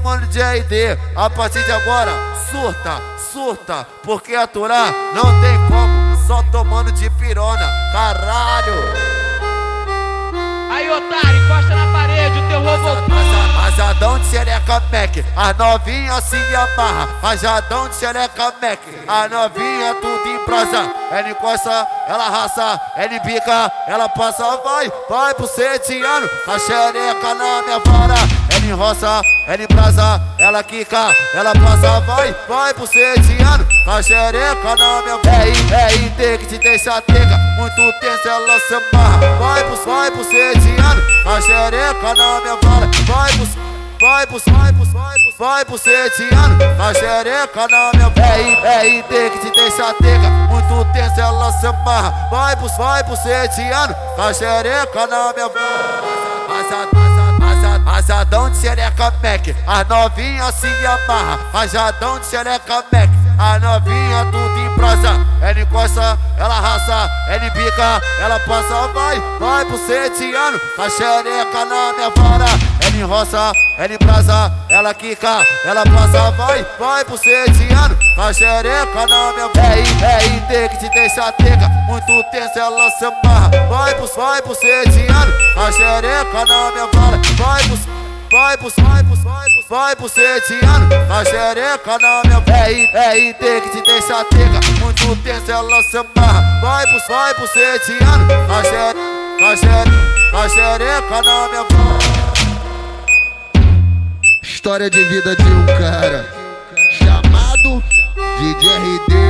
mano de RD. A partir de agora, surta, surta, porque aturar não tem como, só tomando de pirona, caralho. Aí, otário, encosta na parede, o teu robô Rajadão de xereca Mac, a novinha se amarra. Rajadão de xereca Mac, a novinha tudo em prosa. Ela encosta, ela raça, ela bica, ela passa, vai, vai pro setiano. A xereca na minha vara, ela enroça, ela embrasa, ela quica, ela passa, vai, vai pro setiano. A xereca na minha vara, é IT que te deixa teca, muito tenso ela se amarra. Vai pro, vai pro setiano, a xereca na minha vara, vai pro vai pro, vai pro, vai pro, vai pro setiano, a xereca na minha é, é IT que te deixa teca, muito tenso ela se amarra, vai pro, vai pro setiano, a xereca na minha Rajadão de xereca Mac, a novinha se amarra, rajadão de xereca Mac, a novinha tudo em prosa, ela encosta, ela raça, ela bica, ela passa, vai, vai pro setiano, a xereca na minha vara, ela enroça, ela embrasa, ela quica, ela passa, vai, vai pro setiano, a xereca na minha é, é IT que te deixa teca, muito tenso ela se amarra, vai pro, vai pro setiano, a xereca na minha vara, vai vai pro, vai pro, vai pro, vai pro setiano, a xereca na minha é IT que te deixa teca, muito tenso ela se amarra, vai pro, vai pro setiano, a xereca, a xereca, a xereca na minha. História de vida de um cara chamado DJ RD.